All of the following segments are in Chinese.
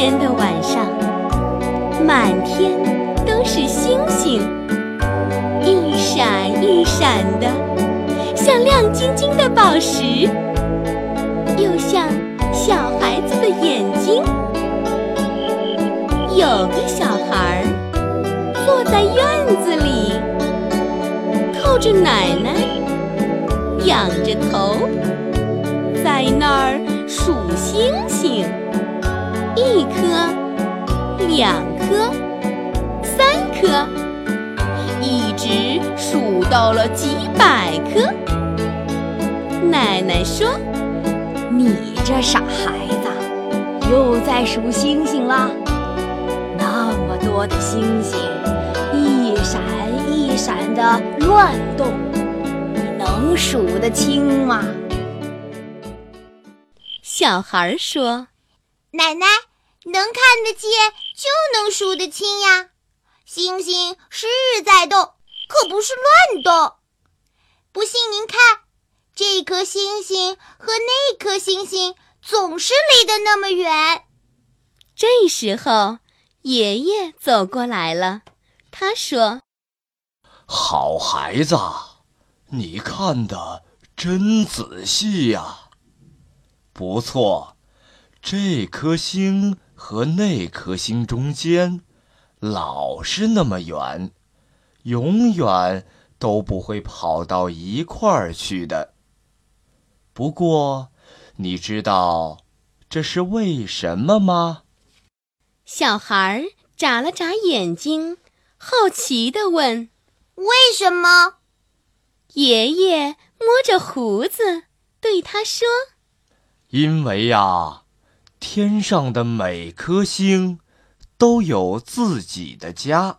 天的晚上，满天都是星星，一闪一闪的，像亮晶晶的宝石，又像小孩子的眼睛。有个小孩坐在院子里，靠着奶奶，仰着头，在那儿数星星。一颗，两颗，三颗，一直数到了几百颗。奶奶说：“你这傻孩子，又在数星星了。那么多的星星，一闪一闪的乱动，你能数得清吗？”小孩说：“奶奶。”能看得见就能数得清呀，星星是在动，可不是乱动。不信您看，这颗星星和那颗星星总是离得那么远。这时候，爷爷走过来了，他说：“好孩子，你看的真仔细呀，不错，这颗星。”和那颗星中间，老是那么远，永远都不会跑到一块儿去的。不过，你知道这是为什么吗？小孩眨了眨眼睛，好奇地问：“为什么？”爷爷摸着胡子对他说：“因为呀。”天上的每颗星都有自己的家，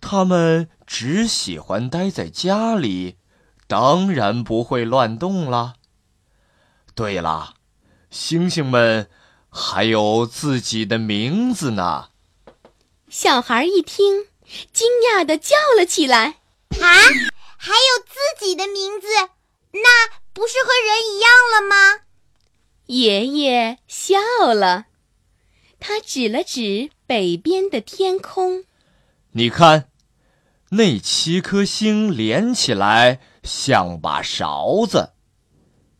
它们只喜欢待在家里，当然不会乱动了。对了，星星们还有自己的名字呢。小孩一听，惊讶的叫了起来：“啊，还有自己的名字？那不是和人一样了吗？”爷爷笑了，他指了指北边的天空。你看，那七颗星连起来像把勺子，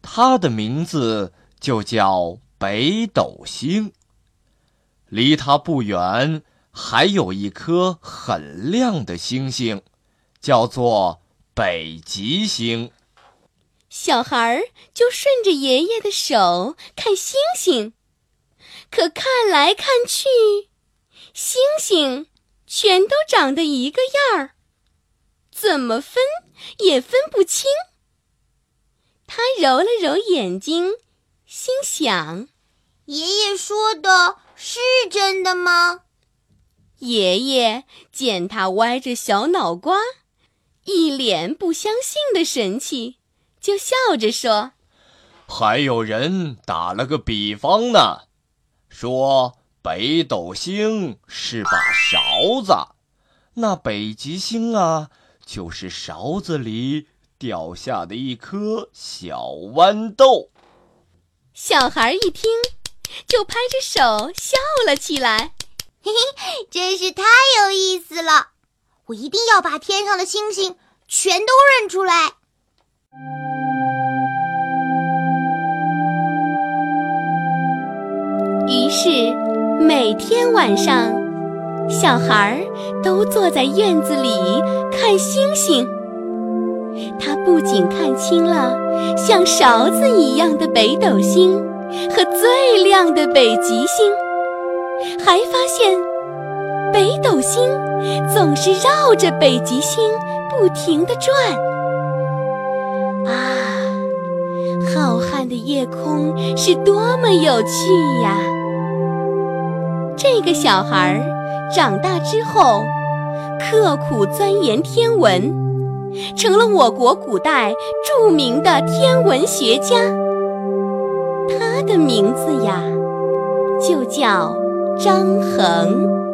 它的名字就叫北斗星。离它不远还有一颗很亮的星星，叫做北极星。小孩儿就顺着爷爷的手看星星，可看来看去，星星全都长得一个样儿，怎么分也分不清。他揉了揉眼睛，心想：“爷爷说的是真的吗？”爷爷见他歪着小脑瓜，一脸不相信的神气。就笑着说：“还有人打了个比方呢，说北斗星是把勺子，那北极星啊，就是勺子里掉下的一颗小豌豆。”小孩一听，就拍着手笑了起来：“嘿嘿，真是太有意思了！我一定要把天上的星星全都认出来。”每天晚上，小孩儿都坐在院子里看星星。他不仅看清了像勺子一样的北斗星和最亮的北极星，还发现北斗星总是绕着北极星不停地转。啊，浩瀚的夜空是多么有趣呀！个小孩儿长大之后，刻苦钻研天文，成了我国古代著名的天文学家。他的名字呀，就叫张衡。